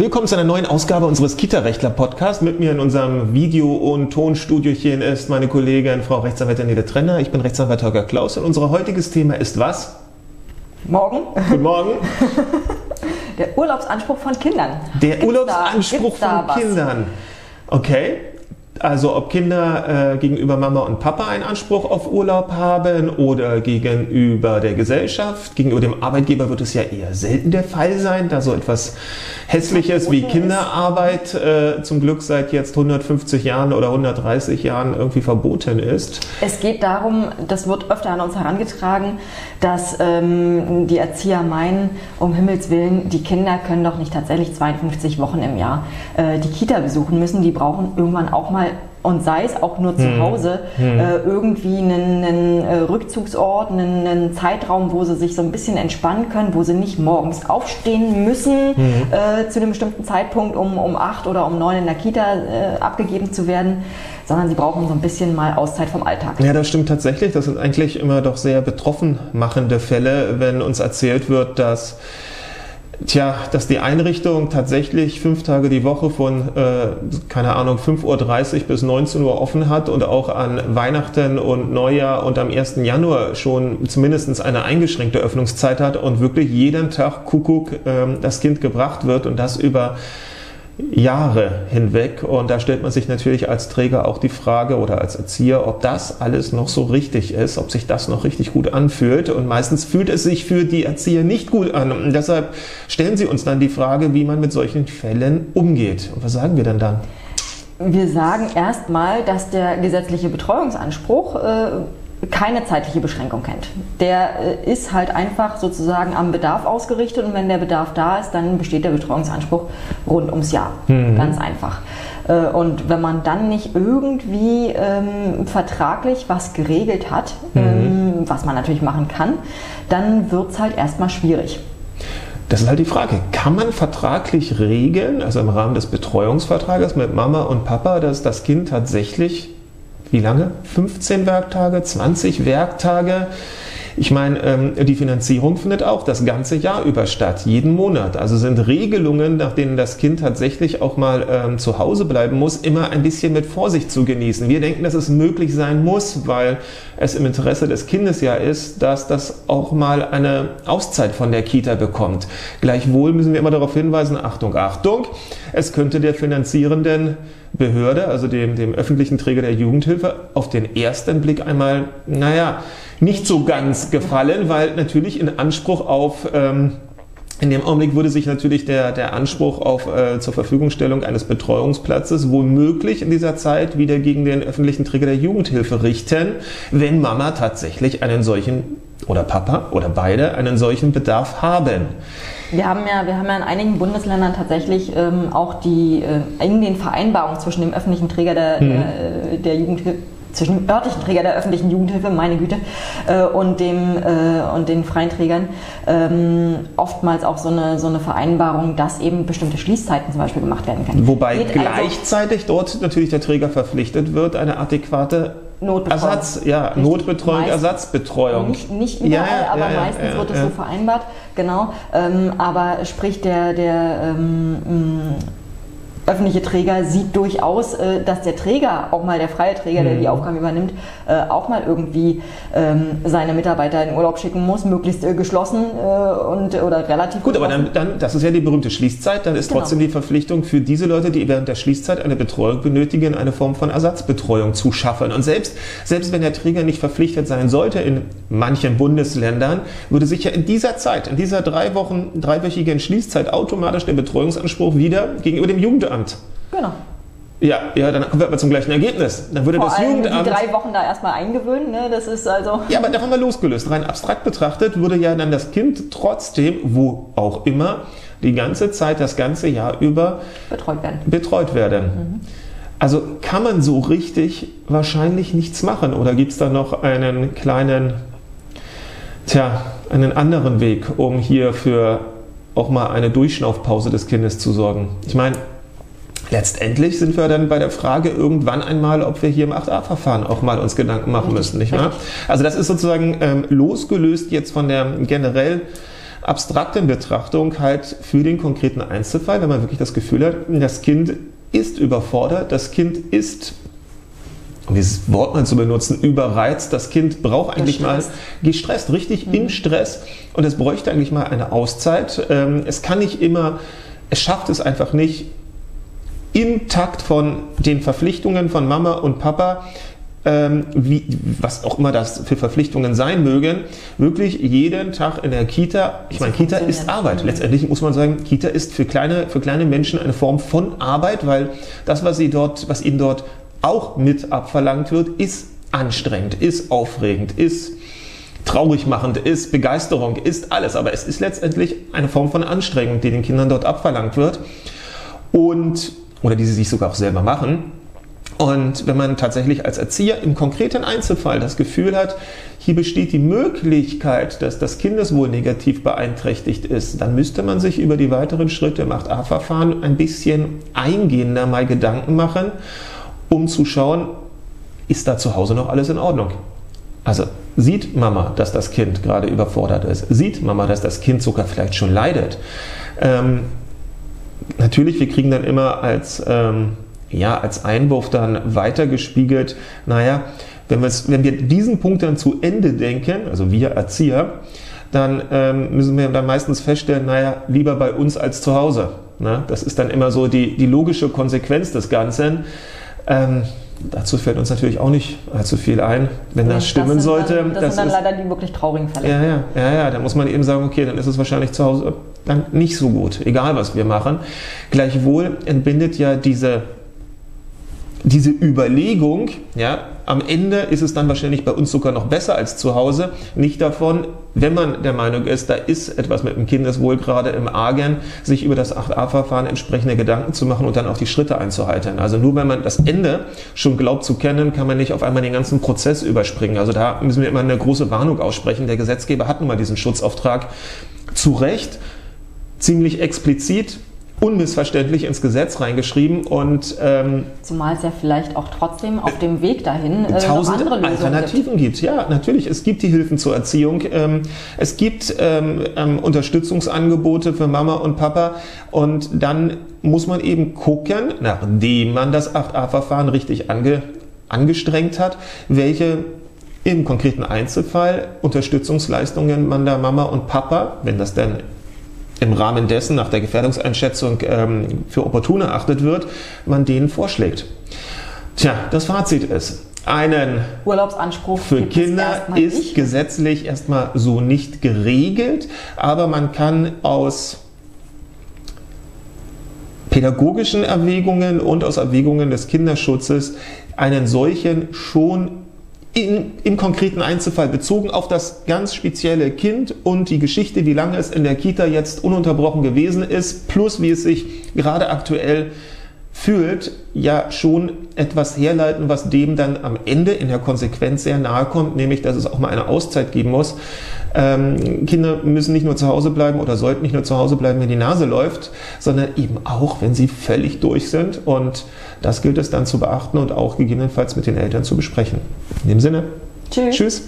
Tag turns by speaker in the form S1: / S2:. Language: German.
S1: Willkommen zu einer neuen Ausgabe unseres Kita-Rechtler-Podcasts. Mit mir in unserem Video- und Tonstudiochen ist meine Kollegin Frau Rechtsanwältin Nele Trenner. Ich bin Rechtsanwalt Holger Klaus und unser heutiges Thema ist was?
S2: Morgen.
S1: Guten Morgen.
S2: Der Urlaubsanspruch von Kindern.
S1: Der
S2: Gibt's
S1: Urlaubsanspruch
S2: da,
S1: von Kindern. Okay. Also ob Kinder äh, gegenüber Mama und Papa einen Anspruch auf Urlaub haben oder gegenüber der Gesellschaft, gegenüber dem Arbeitgeber wird es ja eher selten der Fall sein, da so etwas Hässliches wie Kinderarbeit äh, zum Glück seit jetzt 150 Jahren oder 130 Jahren irgendwie verboten ist.
S2: Es geht darum, das wird öfter an uns herangetragen, dass ähm, die Erzieher meinen, um Himmels Willen, die Kinder können doch nicht tatsächlich 52 Wochen im Jahr äh, die Kita besuchen müssen. Die brauchen irgendwann auch mal und sei es auch nur zu
S1: Hm.
S2: Hause, äh, irgendwie einen, einen äh, Rückzugsort, einen, einen Zeitraum, wo sie sich so ein bisschen entspannen können, wo sie nicht morgens aufstehen müssen
S1: Hm.
S2: äh, zu einem bestimmten Zeitpunkt, um, um acht oder um neun in der Kita äh, abgegeben zu werden, sondern sie brauchen so ein bisschen mal Auszeit vom Alltag.
S1: Ja, das stimmt tatsächlich. Das sind eigentlich immer doch sehr betroffen machende Fälle, wenn uns erzählt wird, dass Tja, dass die Einrichtung tatsächlich fünf Tage die Woche von, äh, keine Ahnung, 5.30 Uhr bis 19 Uhr offen hat und auch an Weihnachten und Neujahr und am 1. Januar schon zumindest eine eingeschränkte Öffnungszeit hat und wirklich jeden Tag Kuckuck ähm, das Kind gebracht wird und das über Jahre hinweg. Und da stellt man sich natürlich als Träger auch die Frage oder als Erzieher, ob das alles noch so richtig ist, ob sich das noch richtig gut anfühlt. Und meistens fühlt es sich für die Erzieher nicht gut an. Und deshalb stellen sie uns dann die Frage, wie man mit solchen Fällen umgeht. Und was sagen wir denn dann?
S2: Wir sagen erstmal, dass der gesetzliche Betreuungsanspruch äh, keine zeitliche Beschränkung kennt. Der äh, ist halt einfach sozusagen am Bedarf ausgerichtet und wenn der Bedarf da ist, dann besteht der Betreuungsanspruch rund ums Jahr. Ganz einfach. Äh, und wenn man dann nicht irgendwie ähm, vertraglich was geregelt hat, ähm, was man natürlich machen kann, dann wird es halt erstmal schwierig.
S1: Das ist halt die Frage. Kann man vertraglich regeln, also im Rahmen des Betreuungsvertrages mit Mama und Papa, dass das Kind tatsächlich, wie lange? 15 Werktage, 20 Werktage? Ich meine, ähm, die Finanzierung findet auch das ganze Jahr über statt, jeden Monat. Also sind Regelungen, nach denen das Kind tatsächlich auch mal ähm, zu Hause bleiben muss, immer ein bisschen mit Vorsicht zu genießen. Wir denken, dass es möglich sein muss, weil es im Interesse des Kindes ja ist, dass das auch mal eine Auszeit von der Kita bekommt. Gleichwohl müssen wir immer darauf hinweisen, Achtung, Achtung, es könnte der finanzierenden Behörde, also dem, dem öffentlichen Träger der Jugendhilfe, auf den ersten Blick einmal, naja, nicht so ganz gefallen, weil natürlich in Anspruch auf ähm, in dem Augenblick würde sich natürlich der, der Anspruch auf äh, zur Verfügungstellung eines Betreuungsplatzes womöglich in dieser Zeit wieder gegen den öffentlichen Träger der Jugendhilfe richten, wenn Mama tatsächlich einen solchen oder Papa oder beide einen solchen Bedarf haben.
S2: Wir haben ja, wir haben ja in einigen Bundesländern tatsächlich ähm, auch die äh, in den Vereinbarungen zwischen dem öffentlichen Träger der, der, der Jugendhilfe zwischen dem örtlichen Träger der öffentlichen Jugendhilfe, meine Güte, äh, und, dem, äh, und den freien Trägern ähm, oftmals auch so eine, so eine Vereinbarung, dass eben bestimmte Schließzeiten zum Beispiel gemacht werden können.
S1: Wobei
S2: Geht also
S1: gleichzeitig dort natürlich der Träger verpflichtet wird, eine adäquate
S2: Notbetreuung.
S1: Ersatz, ja,
S2: Richtig.
S1: Notbetreuung,
S2: Meist-
S1: Ersatzbetreuung.
S2: Nicht, nicht überall,
S1: Ja,
S2: aber
S1: ja,
S2: meistens
S1: ja,
S2: wird es so vereinbart, genau. Ähm, aber sprich, der, der ähm, öffentliche Träger sieht durchaus, äh, dass der Träger, auch mal der freie Träger, der die
S1: Mhm.
S2: Aufgaben übernimmt, äh, auch mal irgendwie ähm, seine Mitarbeiter in Urlaub schicken muss, möglichst äh, geschlossen und oder relativ
S1: Gut, aber
S2: geschlossen.
S1: dann, dann, das ist ja die berühmte Schließzeit, dann ist
S2: Genau.
S1: trotzdem die Verpflichtung für diese Leute, die während der Schließzeit eine Betreuung benötigen, eine Form von Ersatzbetreuung zu schaffen. Und selbst, selbst wenn der Träger nicht verpflichtet sein sollte in manchen Bundesländern, würde sich ja in dieser Zeit, in dieser drei Wochen, dreiwöchigen Schließzeit automatisch der Betreuungsanspruch wieder gegenüber dem Jugendamt.
S2: Genau.
S1: Ja, ja, dann kommen wir aber zum gleichen Ergebnis. Dann würde
S2: Vor
S1: das
S2: allem die
S1: Jugendamt.
S2: drei Wochen da erstmal eingewöhnen, ne? das ist also...
S1: Ja, aber davon mal losgelöst. Rein abstrakt betrachtet würde ja dann das Kind trotzdem, wo auch immer, die ganze Zeit, das ganze Jahr über
S2: betreut werden.
S1: betreut werden. Also kann man so richtig wahrscheinlich nichts machen oder gibt es da noch einen kleinen, tja, einen anderen Weg, um hier für auch mal eine Durchschnaufpause des Kindes zu sorgen? Ich meine, letztendlich sind wir dann bei der Frage irgendwann einmal, ob wir hier im 8a-Verfahren auch mal uns Gedanken machen müssen, nicht wahr? Also das ist sozusagen ähm, losgelöst jetzt von der generell abstrakten Betrachtung halt für den konkreten Einzelfall, wenn man wirklich das Gefühl hat, das Kind ist überfordert, das Kind ist um dieses Wort mal zu benutzen, überreizt. Das Kind braucht eigentlich gestresst. mal gestresst, richtig mhm. im Stress. Und es bräuchte eigentlich mal eine Auszeit. Ähm, es kann nicht immer, es schafft es einfach nicht, im Takt von den Verpflichtungen von Mama und Papa ähm, wie, was auch immer das für Verpflichtungen sein mögen, wirklich jeden Tag in der Kita, ich meine, Kita ist Arbeit. Letztendlich muss man sagen, Kita ist für kleine, für kleine Menschen eine Form von Arbeit, weil das, was sie dort, was ihnen dort auch mit abverlangt wird, ist anstrengend, ist aufregend, ist traurig machend, ist Begeisterung, ist alles. Aber es ist letztendlich eine Form von Anstrengung, die den Kindern dort abverlangt wird. Und, oder die sie sich sogar auch selber machen. Und wenn man tatsächlich als Erzieher im konkreten Einzelfall das Gefühl hat, hier besteht die Möglichkeit, dass das Kindeswohl negativ beeinträchtigt ist, dann müsste man sich über die weiteren Schritte im 8a-Verfahren ein bisschen eingehender mal Gedanken machen, um zu schauen, ist da zu Hause noch alles in Ordnung? Also sieht Mama, dass das Kind gerade überfordert ist? Sieht Mama, dass das Kind sogar vielleicht schon leidet? Ähm, natürlich, wir kriegen dann immer als ähm, ja, als Einwurf dann weitergespiegelt, naja, wenn, wenn wir diesen Punkt dann zu Ende denken, also wir Erzieher, dann ähm, müssen wir dann meistens feststellen, naja, lieber bei uns als zu Hause. Ne? Das ist dann immer so die, die logische Konsequenz des Ganzen. Ähm, dazu fällt uns natürlich auch nicht allzu viel ein, wenn das, das stimmen sollte.
S2: Dann, das, das, sind dann ist, leider die wirklich traurigen Fälle.
S1: Ja, ja, ja, ja, da muss man eben sagen, okay, dann ist es wahrscheinlich zu Hause dann nicht so gut, egal was wir machen. Gleichwohl entbindet ja diese diese Überlegung, ja, am Ende ist es dann wahrscheinlich bei uns sogar noch besser als zu Hause, nicht davon, wenn man der Meinung ist, da ist etwas mit dem Kindeswohl gerade im Argen, sich über das 8a-Verfahren entsprechende Gedanken zu machen und dann auch die Schritte einzuhalten. Also nur wenn man das Ende schon glaubt zu kennen, kann man nicht auf einmal den ganzen Prozess überspringen. Also da müssen wir immer eine große Warnung aussprechen. Der Gesetzgeber hat nun mal diesen Schutzauftrag zu Recht ziemlich explizit unmissverständlich ins Gesetz reingeschrieben und ähm,
S2: zumal es ja vielleicht auch trotzdem auf dem Weg dahin
S1: äh, tausend andere Alternativen gibt. gibt. Ja, natürlich. Es gibt die Hilfen zur Erziehung. Ähm, es gibt ähm, ähm, Unterstützungsangebote für Mama und Papa und dann muss man eben gucken, nachdem man das 8a-Verfahren richtig ange, angestrengt hat, welche im konkreten Einzelfall Unterstützungsleistungen man da Mama und Papa, wenn das denn im Rahmen dessen nach der Gefährdungseinschätzung ähm, für opportun erachtet wird, man denen vorschlägt. Tja, das Fazit ist, einen
S2: Urlaubsanspruch
S1: für Kinder ist nicht. gesetzlich erstmal so nicht geregelt, aber man kann aus pädagogischen Erwägungen und aus Erwägungen des Kinderschutzes einen solchen schon in, im konkreten Einzelfall bezogen auf das ganz spezielle Kind und die Geschichte, wie lange es in der Kita jetzt ununterbrochen gewesen ist, plus wie es sich gerade aktuell fühlt, ja schon etwas herleiten, was dem dann am Ende in der Konsequenz sehr nahe kommt, nämlich dass es auch mal eine Auszeit geben muss. Ähm, Kinder müssen nicht nur zu Hause bleiben oder sollten nicht nur zu Hause bleiben, wenn die Nase läuft, sondern eben auch, wenn sie völlig durch sind. Und das gilt es dann zu beachten und auch gegebenenfalls mit den Eltern zu besprechen. In dem Sinne, tschüss. tschüss.